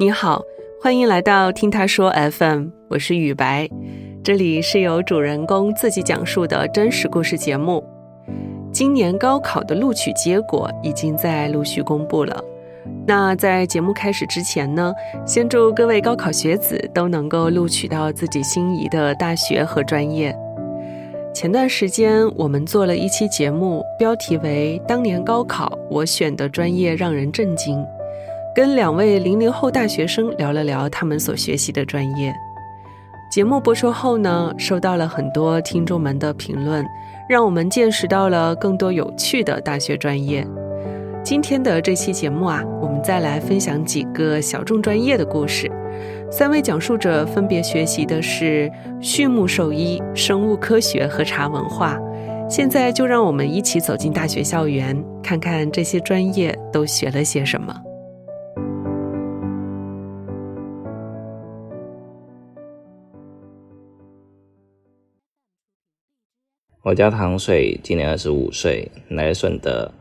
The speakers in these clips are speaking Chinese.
你好，欢迎来到听他说 FM，我是雨白，这里是由主人公自己讲述的真实故事节目。今年高考的录取结果已经在陆续公布了。那在节目开始之前呢，先祝各位高考学子都能够录取到自己心仪的大学和专业。前段时间我们做了一期节目，标题为《当年高考我选的专业让人震惊》，跟两位零零后大学生聊了聊他们所学习的专业。节目播出后呢，收到了很多听众们的评论，让我们见识到了更多有趣的大学专业。今天的这期节目啊，我们再来分享几个小众专业的故事。三位讲述者分别学习的是畜牧兽医、生物科学和茶文化。现在就让我们一起走进大学校园，看看这些专业都学了些什么。我叫唐水，今年二十五岁，来顺德，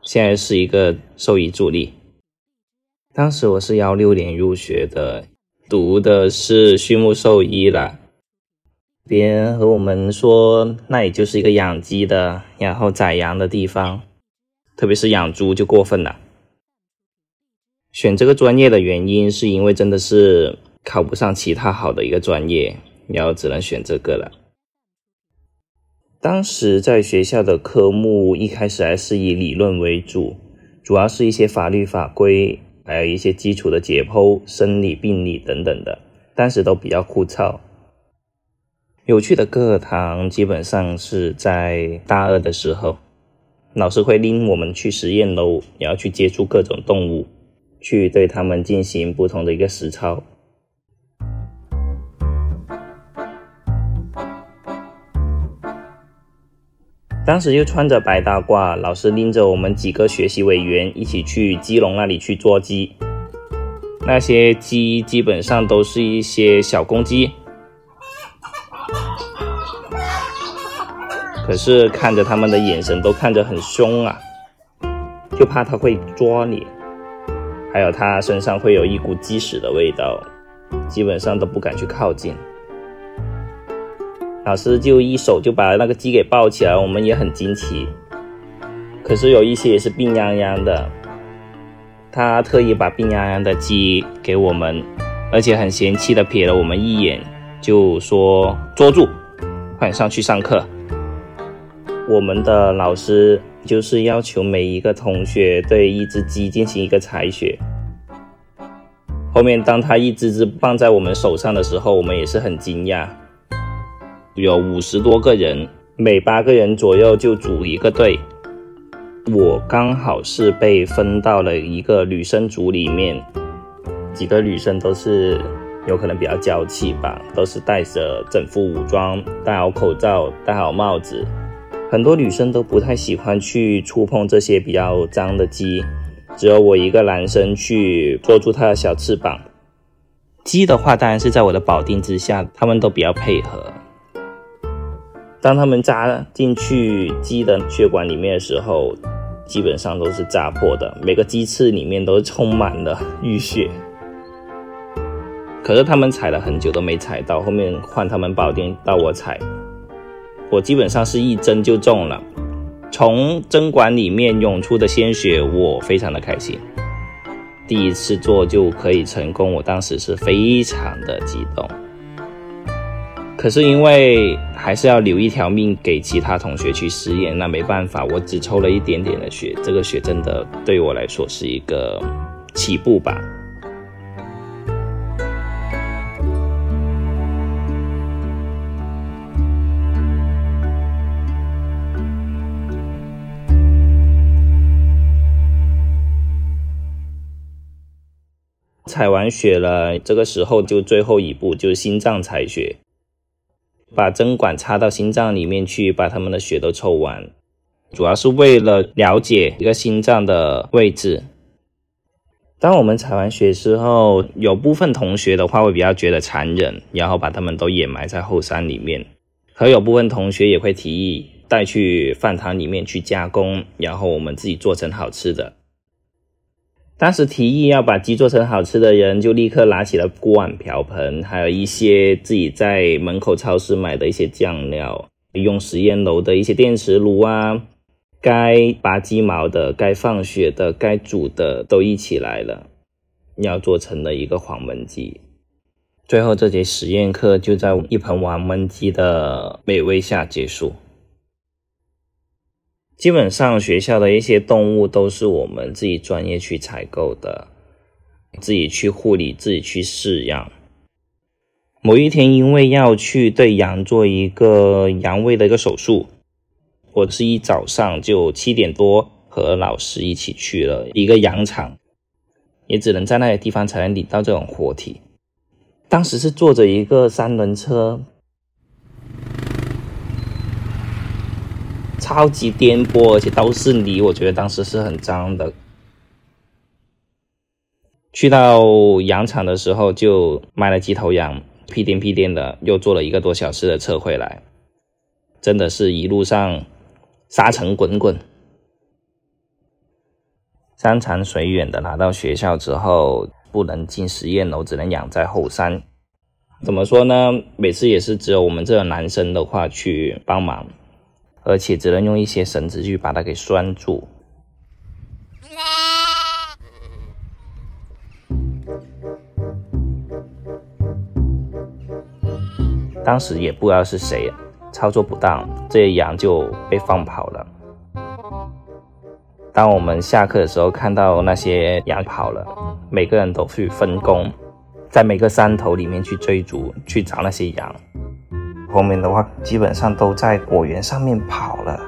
现在是一个兽医助理。当时我是幺六年入学的。读的是畜牧兽医了，别人和我们说，那也就是一个养鸡的，然后宰羊的地方，特别是养猪就过分了。选这个专业的原因，是因为真的是考不上其他好的一个专业，然后只能选这个了。当时在学校的科目一开始还是以理论为主，主要是一些法律法规。还有一些基础的解剖、生理、病理等等的，当时都比较枯燥。有趣的课堂基本上是在大二的时候，老师会拎我们去实验楼，然后去接触各种动物，去对他们进行不同的一个实操。当时就穿着白大褂，老师拎着我们几个学习委员一起去鸡笼那里去捉鸡。那些鸡基本上都是一些小公鸡，可是看着他们的眼神都看着很凶啊，就怕它会抓你，还有它身上会有一股鸡屎的味道，基本上都不敢去靠近。老师就一手就把那个鸡给抱起来，我们也很惊奇。可是有一些也是病殃殃的，他特意把病殃殃的鸡给我们，而且很嫌弃的瞥了我们一眼，就说：“捉住，快上去上课。”我们的老师就是要求每一个同学对一只鸡进行一个采血。后面当他一只只放在我们手上的时候，我们也是很惊讶。有五十多个人，每八个人左右就组一个队。我刚好是被分到了一个女生组里面，几个女生都是有可能比较娇气吧，都是带着整副武装，戴好口罩，戴好帽子。很多女生都不太喜欢去触碰这些比较脏的鸡，只有我一个男生去捉住它的小翅膀。鸡的话，当然是在我的保定之下，他们都比较配合。当他们扎进去鸡的血管里面的时候，基本上都是扎破的，每个鸡翅里面都充满了淤血。可是他们踩了很久都没踩到，后面换他们保定到我踩，我基本上是一针就中了，从针管里面涌出的鲜血，我非常的开心。第一次做就可以成功，我当时是非常的激动。可是因为还是要留一条命给其他同学去实验，那没办法，我只抽了一点点的血，这个血真的对我来说是一个起步吧。采完血了，这个时候就最后一步，就是心脏采血。把针管插到心脏里面去，把他们的血都抽完，主要是为了了解一个心脏的位置。当我们采完血之后，有部分同学的话会比较觉得残忍，然后把他们都掩埋在后山里面；可有部分同学也会提议带去饭堂里面去加工，然后我们自己做成好吃的。当时提议要把鸡做成好吃的人，就立刻拿起了锅碗瓢盆，还有一些自己在门口超市买的一些酱料，用实验楼的一些电磁炉啊，该拔鸡毛的、该放血的、该煮的都一起来了，要做成了一个黄焖鸡。最后这节实验课就在一盆黄焖鸡的美味下结束。基本上学校的一些动物都是我们自己专业去采购的，自己去护理，自己去饲养。某一天，因为要去对羊做一个羊胃的一个手术，我是一早上就七点多和老师一起去了一个羊场，也只能在那些地方才能领到这种活体。当时是坐着一个三轮车。超级颠簸，而且都是泥，我觉得当时是很脏的。去到羊场的时候，就买了几头羊，屁颠屁颠的，又坐了一个多小时的车回来，真的是一路上沙尘滚滚。山长水远的拿到学校之后，不能进实验楼，只能养在后山。怎么说呢？每次也是只有我们这个男生的话去帮忙。而且只能用一些绳子去把它给拴住。当时也不知道是谁操作不当，这些羊就被放跑了。当我们下课的时候看到那些羊跑了，每个人都去分工，在每个山头里面去追逐，去找那些羊。后面的话基本上都在果园上面跑了，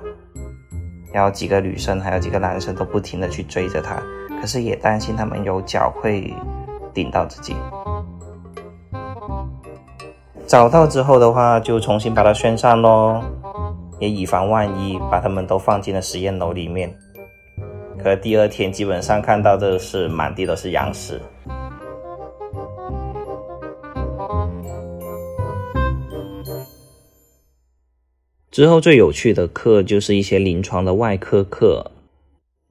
然后几个女生还有几个男生都不停的去追着他，可是也担心他们有脚会顶到自己。找到之后的话就重新把它拴上喽，也以防万一，把他们都放进了实验楼里面。可第二天基本上看到的是满地都是羊屎。之后最有趣的课就是一些临床的外科课，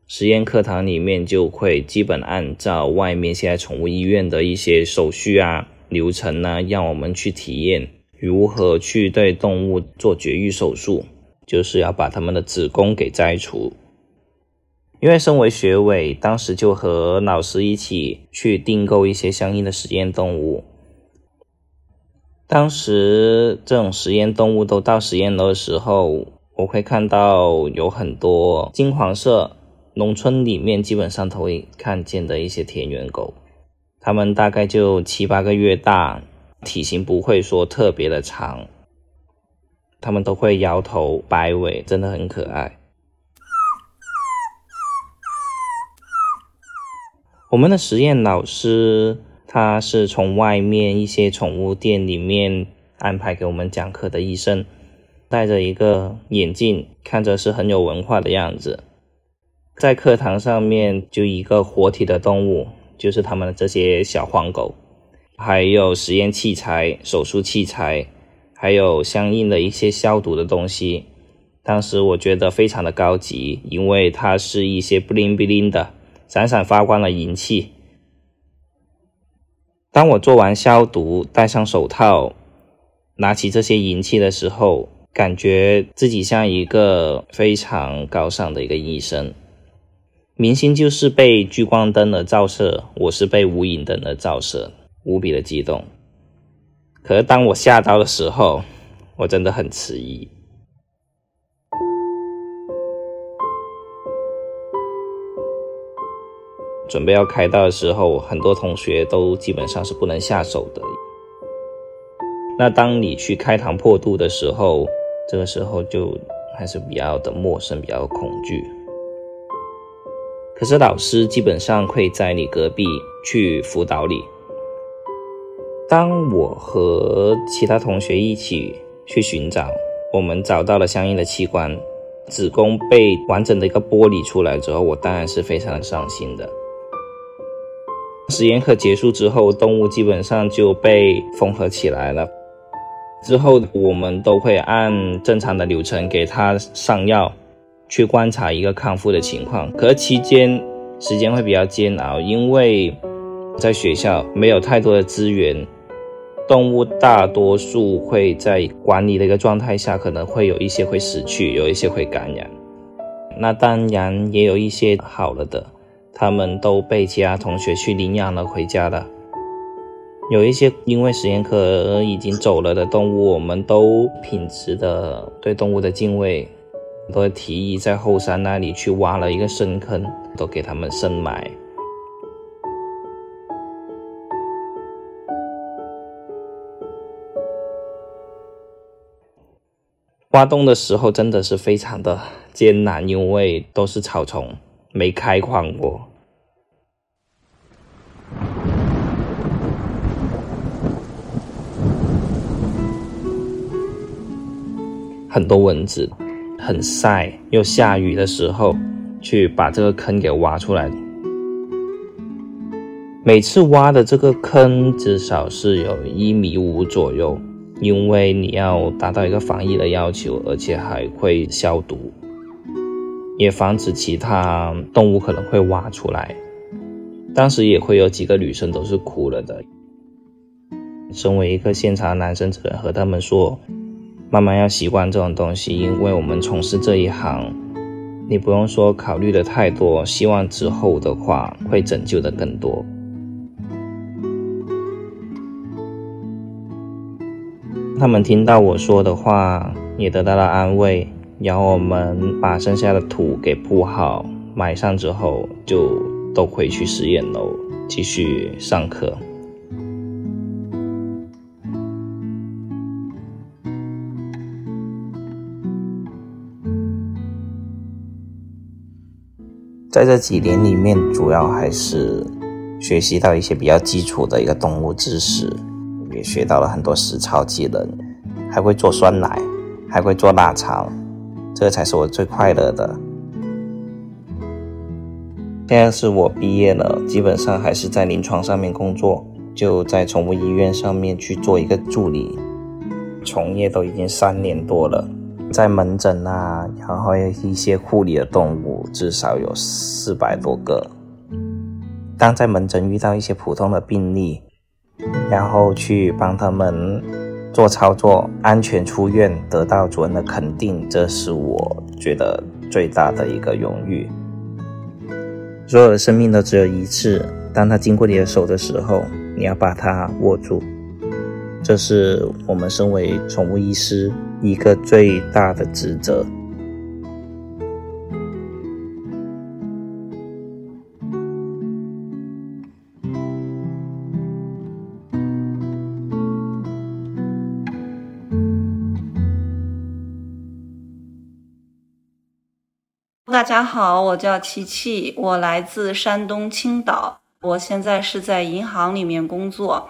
实验课堂里面就会基本按照外面现在宠物医院的一些手续啊、流程呢，让我们去体验如何去对动物做绝育手术，就是要把它们的子宫给摘除。因为身为学委，当时就和老师一起去订购一些相应的实验动物。当时这种实验动物都到实验楼的时候，我会看到有很多金黄色，农村里面基本上都会看见的一些田园狗，它们大概就七八个月大，体型不会说特别的长，它们都会摇头摆尾，真的很可爱。我们的实验老师。他是从外面一些宠物店里面安排给我们讲课的医生，戴着一个眼镜，看着是很有文化的样子。在课堂上面就一个活体的动物，就是他们的这些小黄狗，还有实验器材、手术器材，还有相应的一些消毒的东西。当时我觉得非常的高级，因为它是一些不灵不灵的、闪闪发光的银器。当我做完消毒，戴上手套，拿起这些银器的时候，感觉自己像一个非常高尚的一个医生。明星就是被聚光灯的照射，我是被无影灯的照射，无比的激动。可是当我下刀的时候，我真的很迟疑。准备要开刀的时候，很多同学都基本上是不能下手的。那当你去开膛破肚的时候，这个时候就还是比较的陌生，比较恐惧。可是老师基本上会在你隔壁去辅导你。当我和其他同学一起去寻找，我们找到了相应的器官，子宫被完整的一个剥离出来之后，我当然是非常的伤心的。实验课结束之后，动物基本上就被缝合起来了。之后我们都会按正常的流程给它上药，去观察一个康复的情况。可期间时间会比较煎熬，因为在学校没有太多的资源，动物大多数会在管理的一个状态下，可能会有一些会死去，有一些会感染。那当然也有一些好了的，他们都被其他同学去领养了回家了。有一些因为实验课已经走了的动物，我们都秉持的对动物的敬畏，都提议在后山那里去挖了一个深坑，都给他们深埋。挖洞的时候真的是非常的。艰难，因为都是草丛，没开矿过。很多蚊子，很晒又下雨的时候，去把这个坑给挖出来。每次挖的这个坑至少是有一米五左右，因为你要达到一个防疫的要求，而且还会消毒。也防止其他动物可能会挖出来。当时也会有几个女生都是哭了的。身为一个现场男生，只能和他们说，慢慢要习惯这种东西，因为我们从事这一行，你不用说考虑的太多，希望之后的话会拯救的更多。他们听到我说的话，也得到了安慰。然后我们把剩下的土给铺好，埋上之后，就都回去实验楼继续上课。在这几年里面，主要还是学习到一些比较基础的一个动物知识，也学到了很多实操技能，还会做酸奶，还会做腊肠。这才是我最快乐的。现在是我毕业了，基本上还是在临床上面工作，就在宠物医院上面去做一个助理，从业都已经三年多了，在门诊啊，然后一些护理的动物至少有四百多个。当在门诊遇到一些普通的病例，然后去帮他们。做操作安全出院，得到主人的肯定，这是我觉得最大的一个荣誉。所有的生命都只有一次，当它经过你的手的时候，你要把它握住，这是我们身为宠物医师一个最大的职责。大家好，我叫琪琪，我来自山东青岛，我现在是在银行里面工作。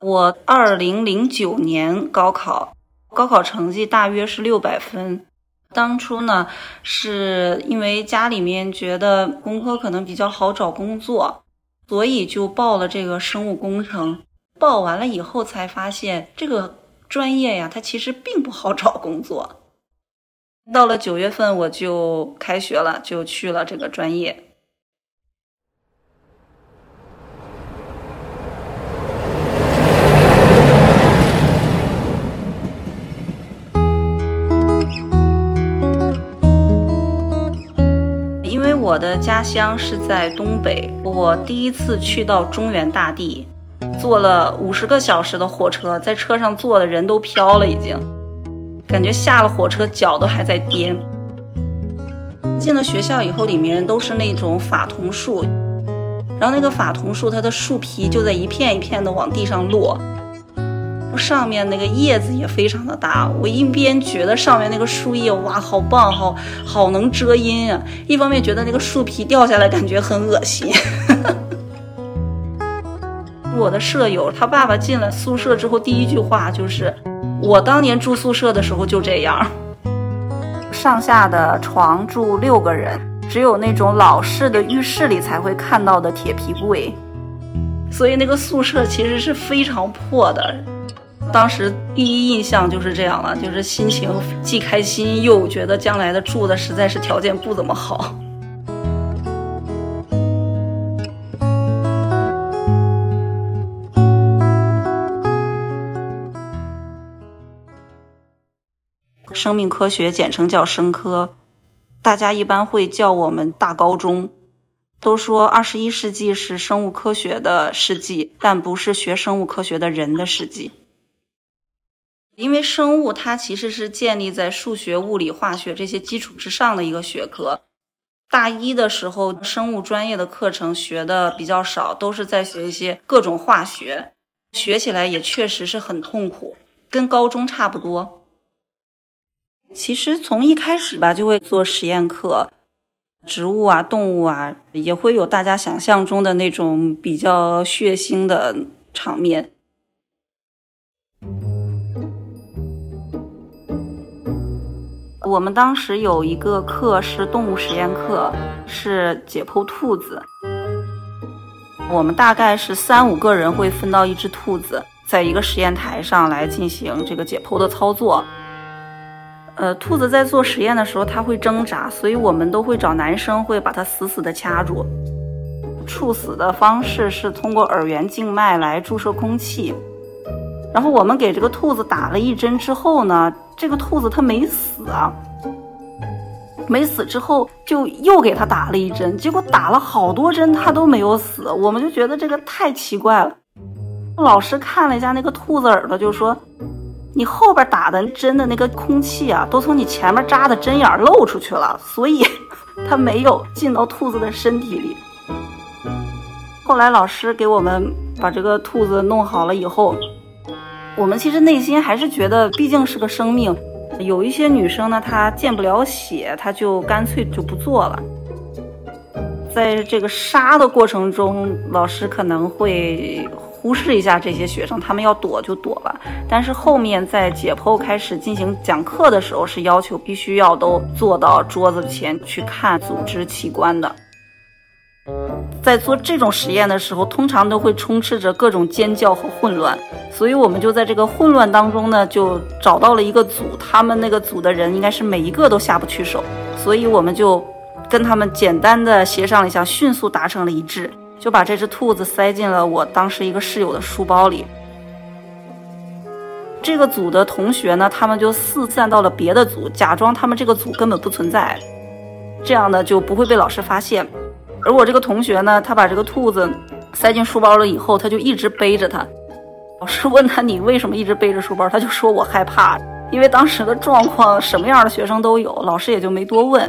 我二零零九年高考，高考成绩大约是六百分。当初呢，是因为家里面觉得工科可能比较好找工作，所以就报了这个生物工程。报完了以后才发现，这个专业呀，它其实并不好找工作。到了九月份，我就开学了，就去了这个专业。因为我的家乡是在东北，我第一次去到中原大地，坐了五十个小时的火车，在车上坐的人都飘了，已经。感觉下了火车脚都还在颠。进了学校以后，里面都是那种法桐树，然后那个法桐树它的树皮就在一片一片的往地上落，上面那个叶子也非常的大。我一边觉得上面那个树叶哇好棒，好好能遮阴啊，一方面觉得那个树皮掉下来感觉很恶心。我的舍友他爸爸进了宿舍之后，第一句话就是。我当年住宿舍的时候就这样，上下的床住六个人，只有那种老式的浴室里才会看到的铁皮柜，所以那个宿舍其实是非常破的。当时第一印象就是这样了，就是心情既开心又觉得将来的住的实在是条件不怎么好。生命科学，简称叫生科。大家一般会叫我们大高中。都说二十一世纪是生物科学的世纪，但不是学生物科学的人的世纪。因为生物它其实是建立在数学、物理、化学这些基础之上的一个学科。大一的时候，生物专业的课程学的比较少，都是在学一些各种化学，学起来也确实是很痛苦，跟高中差不多。其实从一开始吧，就会做实验课，植物啊、动物啊，也会有大家想象中的那种比较血腥的场面。我们当时有一个课是动物实验课，是解剖兔子。我们大概是三五个人会分到一只兔子，在一个实验台上来进行这个解剖的操作。呃，兔子在做实验的时候，它会挣扎，所以我们都会找男生会把它死死的掐住。处死的方式是通过耳源静脉来注射空气。然后我们给这个兔子打了一针之后呢，这个兔子它没死啊，没死之后就又给它打了一针，结果打了好多针它都没有死，我们就觉得这个太奇怪了。老师看了一下那个兔子耳朵，就说：“你后边打的针的那个空气啊，都从你前面扎的针眼漏出去了，所以 它没有进到兔子的身体里。”后来老师给我们把这个兔子弄好了以后。我们其实内心还是觉得，毕竟是个生命。有一些女生呢，她见不了血，她就干脆就不做了。在这个杀的过程中，老师可能会忽视一下这些学生，他们要躲就躲了。但是后面在解剖开始进行讲课的时候，是要求必须要都坐到桌子前去看组织器官的。在做这种实验的时候，通常都会充斥着各种尖叫和混乱，所以我们就在这个混乱当中呢，就找到了一个组，他们那个组的人应该是每一个都下不去手，所以我们就跟他们简单的协商了一下，迅速达成了一致，就把这只兔子塞进了我当时一个室友的书包里。这个组的同学呢，他们就四散到了别的组，假装他们这个组根本不存在，这样呢就不会被老师发现。而我这个同学呢，他把这个兔子塞进书包了以后，他就一直背着它。老师问他：“你为什么一直背着书包？”他就说：“我害怕。”因为当时的状况什么样的学生都有，老师也就没多问。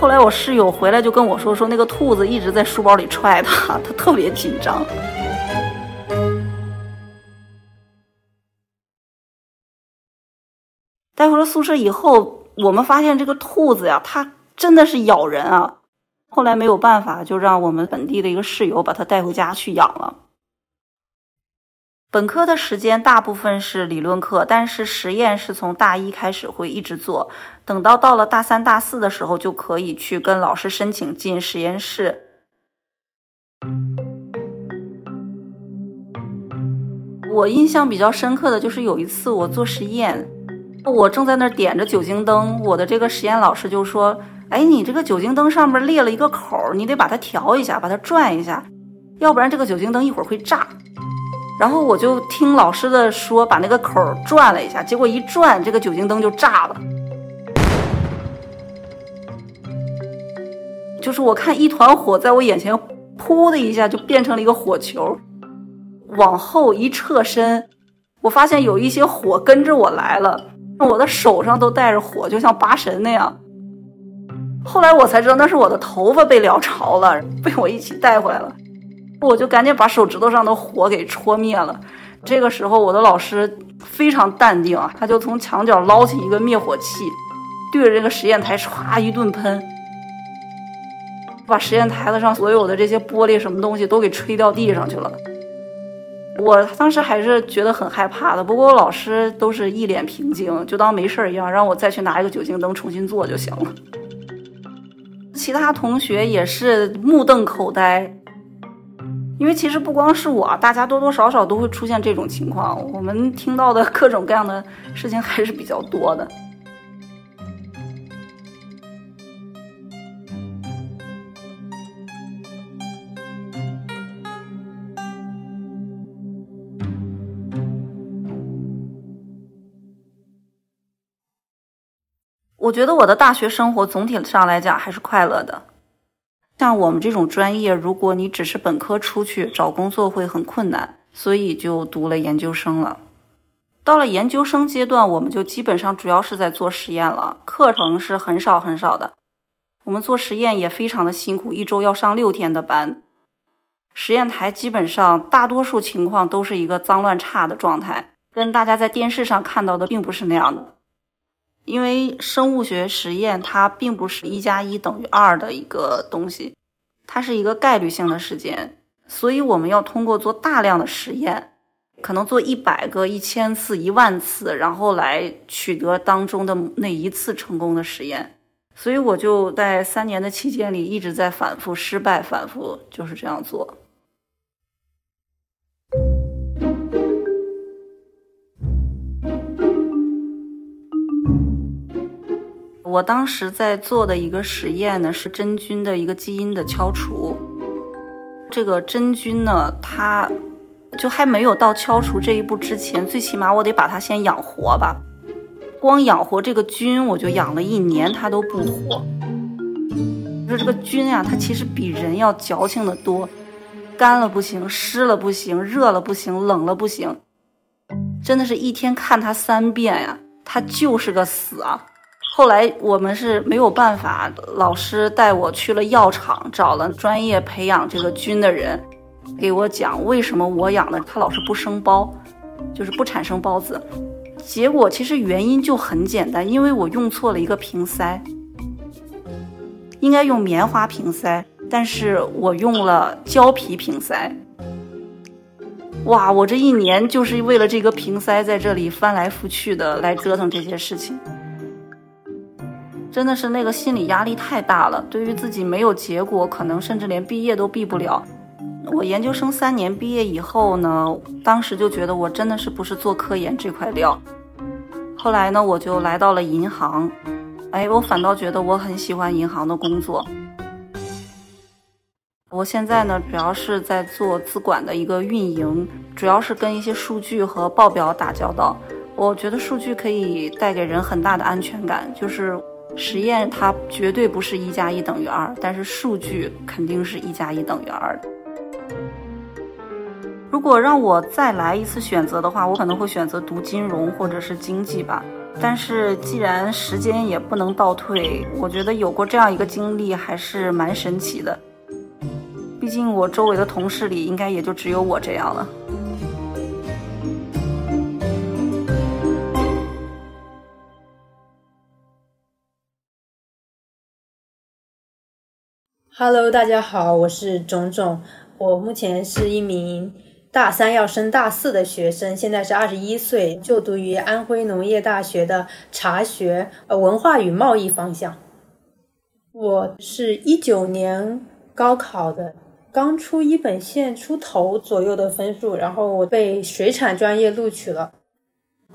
后来我室友回来就跟我说：“说那个兔子一直在书包里踹他，他特别紧张。”带回了宿舍以后，我们发现这个兔子呀，它真的是咬人啊。后来没有办法，就让我们本地的一个室友把它带回家去养了。本科的时间大部分是理论课，但是实验是从大一开始会一直做，等到到了大三、大四的时候，就可以去跟老师申请进实验室。我印象比较深刻的就是有一次我做实验，我正在那儿点着酒精灯，我的这个实验老师就说。哎，你这个酒精灯上面裂了一个口，你得把它调一下，把它转一下，要不然这个酒精灯一会儿会炸。然后我就听老师的说，把那个口转了一下，结果一转，这个酒精灯就炸了。就是我看一团火在我眼前，噗的一下就变成了一个火球。往后一侧身，我发现有一些火跟着我来了，我的手上都带着火，就像拔神那样。后来我才知道那是我的头发被燎潮了，被我一起带回来了。我就赶紧把手指头上的火给戳灭了。这个时候，我的老师非常淡定啊，他就从墙角捞起一个灭火器，对着这个实验台唰一顿喷，把实验台子上所有的这些玻璃什么东西都给吹掉地上去了。我当时还是觉得很害怕的，不过我老师都是一脸平静，就当没事一样，让我再去拿一个酒精灯重新做就行了。其他同学也是目瞪口呆，因为其实不光是我，大家多多少少都会出现这种情况。我们听到的各种各样的事情还是比较多的。我觉得我的大学生活总体上来讲还是快乐的。像我们这种专业，如果你只是本科出去找工作会很困难，所以就读了研究生了。到了研究生阶段，我们就基本上主要是在做实验了，课程是很少很少的。我们做实验也非常的辛苦，一周要上六天的班。实验台基本上大多数情况都是一个脏乱差的状态，跟大家在电视上看到的并不是那样的。因为生物学实验它并不是一加一等于二的一个东西，它是一个概率性的事件，所以我们要通过做大量的实验。可能做一百个、一千次、一万次，然后来取得当中的那一次成功的实验。所以我就在三年的期间里一直在反复失败，反复就是这样做。我当时在做的一个实验呢，是真菌的一个基因的敲除。这个真菌呢，它。就还没有到敲除这一步之前，最起码我得把它先养活吧。光养活这个菌，我就养了一年，它都不活。就这个菌呀，它其实比人要矫情的多，干了不行，湿了不行，热了不行，冷了不行，真的是一天看它三遍呀，它就是个死啊。后来我们是没有办法，老师带我去了药厂，找了专业培养这个菌的人。给我讲为什么我养的它老是不生包，就是不产生孢子。结果其实原因就很简单，因为我用错了一个瓶塞，应该用棉花瓶塞，但是我用了胶皮瓶塞。哇，我这一年就是为了这个瓶塞在这里翻来覆去的来折腾这些事情，真的是那个心理压力太大了。对于自己没有结果，可能甚至连毕业都毕不了。我研究生三年毕业以后呢，当时就觉得我真的是不是做科研这块料。后来呢，我就来到了银行，哎，我反倒觉得我很喜欢银行的工作。我现在呢，主要是在做资管的一个运营，主要是跟一些数据和报表打交道。我觉得数据可以带给人很大的安全感，就是实验它绝对不是一加一等于二，但是数据肯定是一加一等于二。如果让我再来一次选择的话，我可能会选择读金融或者是经济吧。但是既然时间也不能倒退，我觉得有过这样一个经历还是蛮神奇的。毕竟我周围的同事里，应该也就只有我这样了。Hello，大家好，我是种种，我目前是一名。大三要升大四的学生，现在是二十一岁，就读于安徽农业大学的茶学呃文化与贸易方向。我是一九年高考的，刚出一本线出头左右的分数，然后我被水产专业录取了，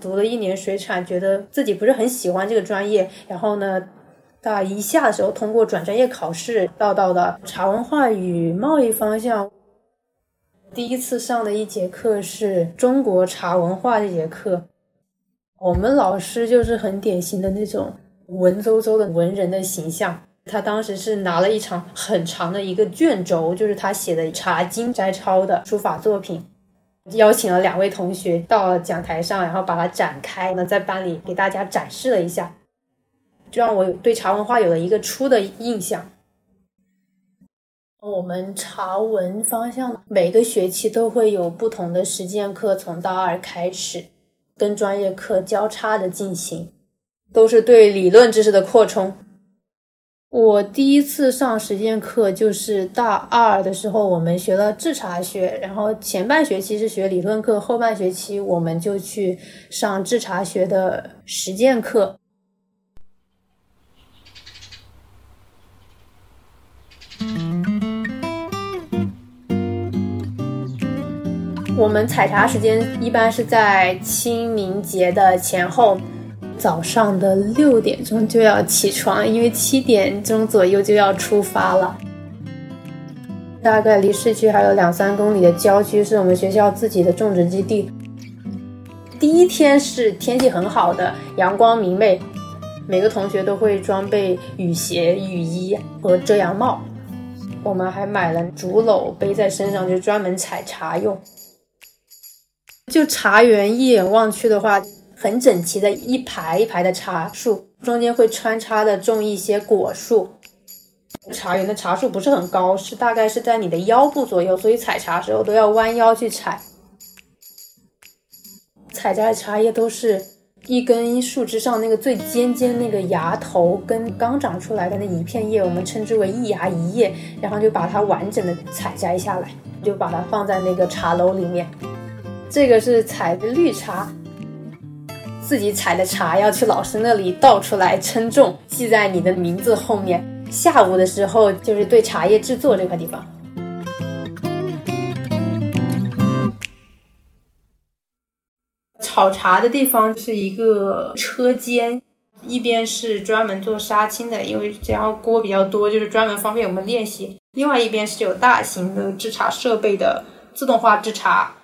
读了一年水产，觉得自己不是很喜欢这个专业，然后呢，大一下的时候通过转专业考试，到到的茶文化与贸易方向。第一次上的一节课是中国茶文化这节课，我们老师就是很典型的那种文绉绉的文人的形象。他当时是拿了一场很长的一个卷轴，就是他写的《茶经》摘抄的书法作品，邀请了两位同学到讲台上，然后把它展开，呢在班里给大家展示了一下，就让我对茶文化有了一个初的印象。我们茶文方向每个学期都会有不同的实践课，从大二开始，跟专业课交叉的进行，都是对理论知识的扩充。我第一次上实践课就是大二的时候，我们学了制茶学，然后前半学期是学理论课，后半学期我们就去上制茶学的实践课。我们采茶时间一般是在清明节的前后，早上的六点钟就要起床，因为七点钟左右就要出发了。大概离市区还有两三公里的郊区是我们学校自己的种植基地。第一天是天气很好的，阳光明媚，每个同学都会装备雨鞋、雨衣和遮阳帽。我们还买了竹篓背在身上，就专门采茶用。就茶园一眼望去的话，很整齐的一排一排的茶树，中间会穿插的种一些果树。茶园的茶树不是很高，是大概是在你的腰部左右，所以采茶时候都要弯腰去采。采摘的茶叶都是一根树枝上那个最尖尖那个芽头跟刚长出来的那一片叶，我们称之为一芽一叶，然后就把它完整的采摘下来，就把它放在那个茶楼里面。这个是采的绿茶，自己采的茶要去老师那里倒出来称重，记在你的名字后面。下午的时候就是对茶叶制作这块地方。炒茶的地方是一个车间，一边是专门做杀青的，因为这样锅比较多，就是专门方便我们练习；另外一边是有大型的制茶设备的自动化制茶。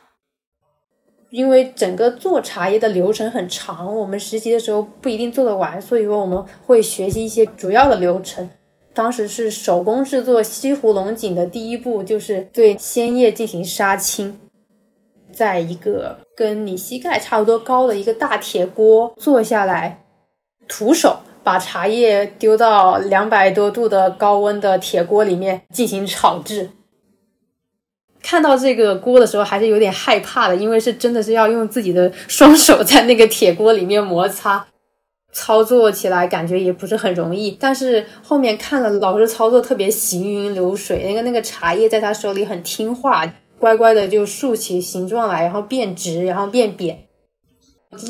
因为整个做茶叶的流程很长，我们实习的时候不一定做得完，所以说我们会学习一些主要的流程。当时是手工制作西湖龙井的第一步，就是对鲜叶进行杀青，在一个跟你膝盖差不多高的一个大铁锅坐下来，徒手把茶叶丢到两百多度的高温的铁锅里面进行炒制。看到这个锅的时候，还是有点害怕的，因为是真的是要用自己的双手在那个铁锅里面摩擦，操作起来感觉也不是很容易。但是后面看了老师操作，特别行云流水，那个那个茶叶在他手里很听话，乖乖的就竖起形状来，然后变直，然后变扁。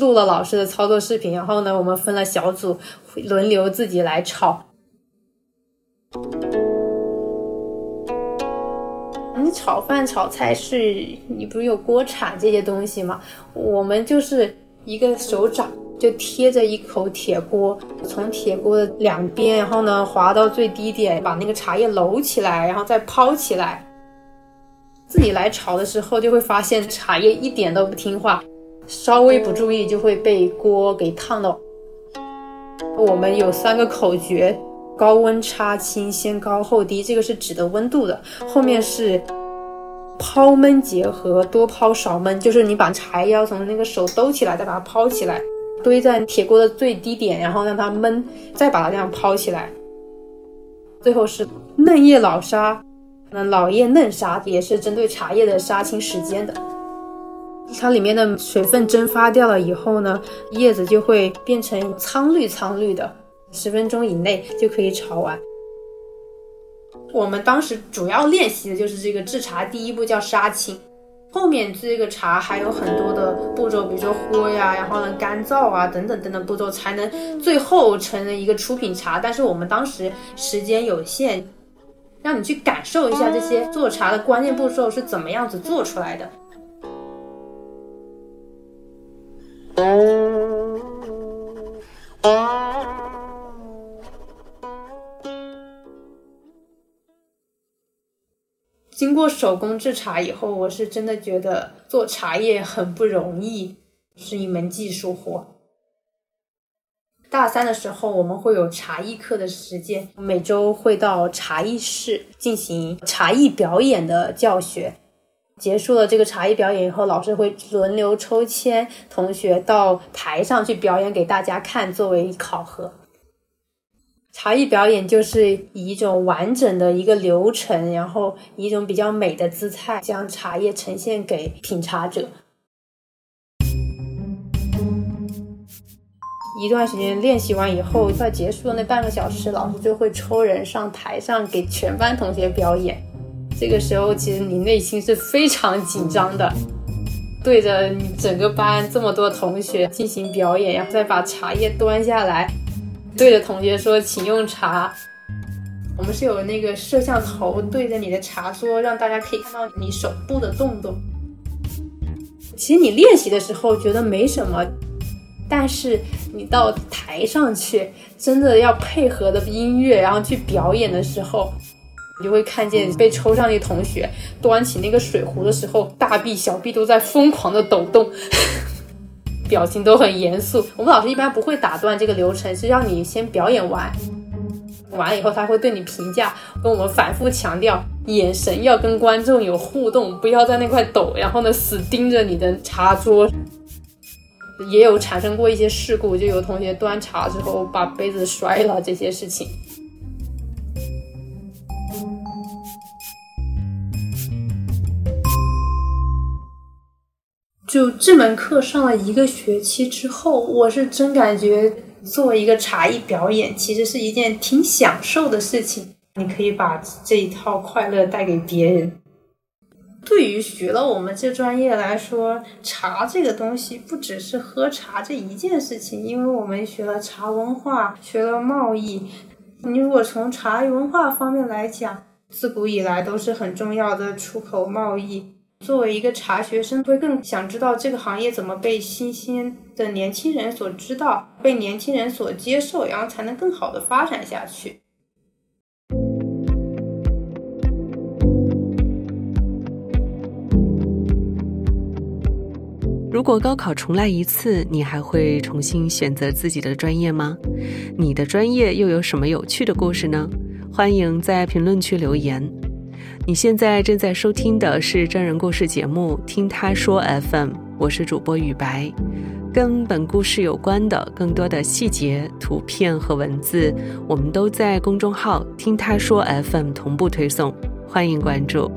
录了老师的操作视频，然后呢，我们分了小组，轮流自己来炒。炒饭、炒菜是你不是有锅铲这些东西吗？我们就是一个手掌就贴着一口铁锅，从铁锅的两边，然后呢滑到最低点，把那个茶叶搂起来，然后再抛起来。自己来炒的时候，就会发现茶叶一点都不听话，稍微不注意就会被锅给烫到。我们有三个口诀。高温插轻，先高后低，这个是指的温度的。后面是抛焖结合，多抛少焖，就是你把茶叶要从那个手兜起来，再把它抛起来，堆在铁锅的最低点，然后让它焖，再把它这样抛起来。最后是嫩叶老杀，那老叶嫩杀也是针对茶叶的杀青时间的。它里面的水分蒸发掉了以后呢，叶子就会变成苍绿苍绿的。十分钟以内就可以炒完。我们当时主要练习的就是这个制茶，第一步叫杀青，后面这个茶还有很多的步骤，比如说喝呀，然后呢干燥啊等等等等步骤，才能最后成了一个出品茶。但是我们当时时间有限，让你去感受一下这些做茶的关键步骤是怎么样子做出来的。过手工制茶以后，我是真的觉得做茶叶很不容易，是一门技术活。大三的时候，我们会有茶艺课的时间，每周会到茶艺室进行茶艺表演的教学。结束了这个茶艺表演以后，老师会轮流抽签，同学到台上去表演给大家看，作为考核。茶艺表演就是以一种完整的一个流程，然后以一种比较美的姿态，将茶叶呈现给品茶者。一段时间练习完以后，快结束的那半个小时，老师就会抽人上台上给全班同学表演。这个时候，其实你内心是非常紧张的，对着你整个班这么多同学进行表演，然后再把茶叶端下来。对着同学说，请用茶。我们是有那个摄像头对着你的茶桌，让大家可以看到你手部的动作。其实你练习的时候觉得没什么，但是你到台上去，真的要配合的音乐，然后去表演的时候，你就会看见被抽上的同学端起那个水壶的时候，大臂小臂都在疯狂的抖动。表情都很严肃。我们老师一般不会打断这个流程，是让你先表演完，完了以后他会对你评价，跟我们反复强调，眼神要跟观众有互动，不要在那块抖，然后呢死盯着你的茶桌。也有产生过一些事故，就有同学端茶之后把杯子摔了这些事情。就这门课上了一个学期之后，我是真感觉做一个茶艺表演，其实是一件挺享受的事情。你可以把这一套快乐带给别人。对于学了我们这专业来说，茶这个东西不只是喝茶这一件事情，因为我们学了茶文化，学了贸易。你如果从茶文化方面来讲，自古以来都是很重要的出口贸易。作为一个茶学生，会更想知道这个行业怎么被新兴的年轻人所知道，被年轻人所接受，然后才能更好的发展下去。如果高考重来一次，你还会重新选择自己的专业吗？你的专业又有什么有趣的故事呢？欢迎在评论区留言。你现在正在收听的是真人故事节目《听他说 FM》，我是主播雨白。跟本故事有关的更多的细节、图片和文字，我们都在公众号“听他说 FM” 同步推送，欢迎关注。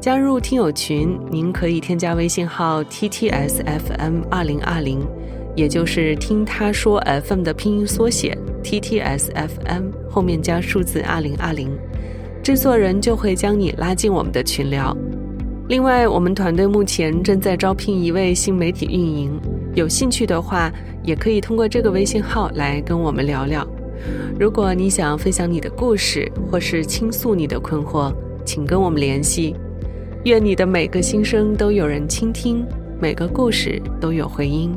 加入听友群，您可以添加微信号 “ttsfm 二零二零”，也就是“听他说 FM” 的拼音缩写 “ttsfm” 后面加数字二零二零。制作人就会将你拉进我们的群聊。另外，我们团队目前正在招聘一位新媒体运营，有兴趣的话，也可以通过这个微信号来跟我们聊聊。如果你想分享你的故事，或是倾诉你的困惑，请跟我们联系。愿你的每个心声都有人倾听，每个故事都有回音。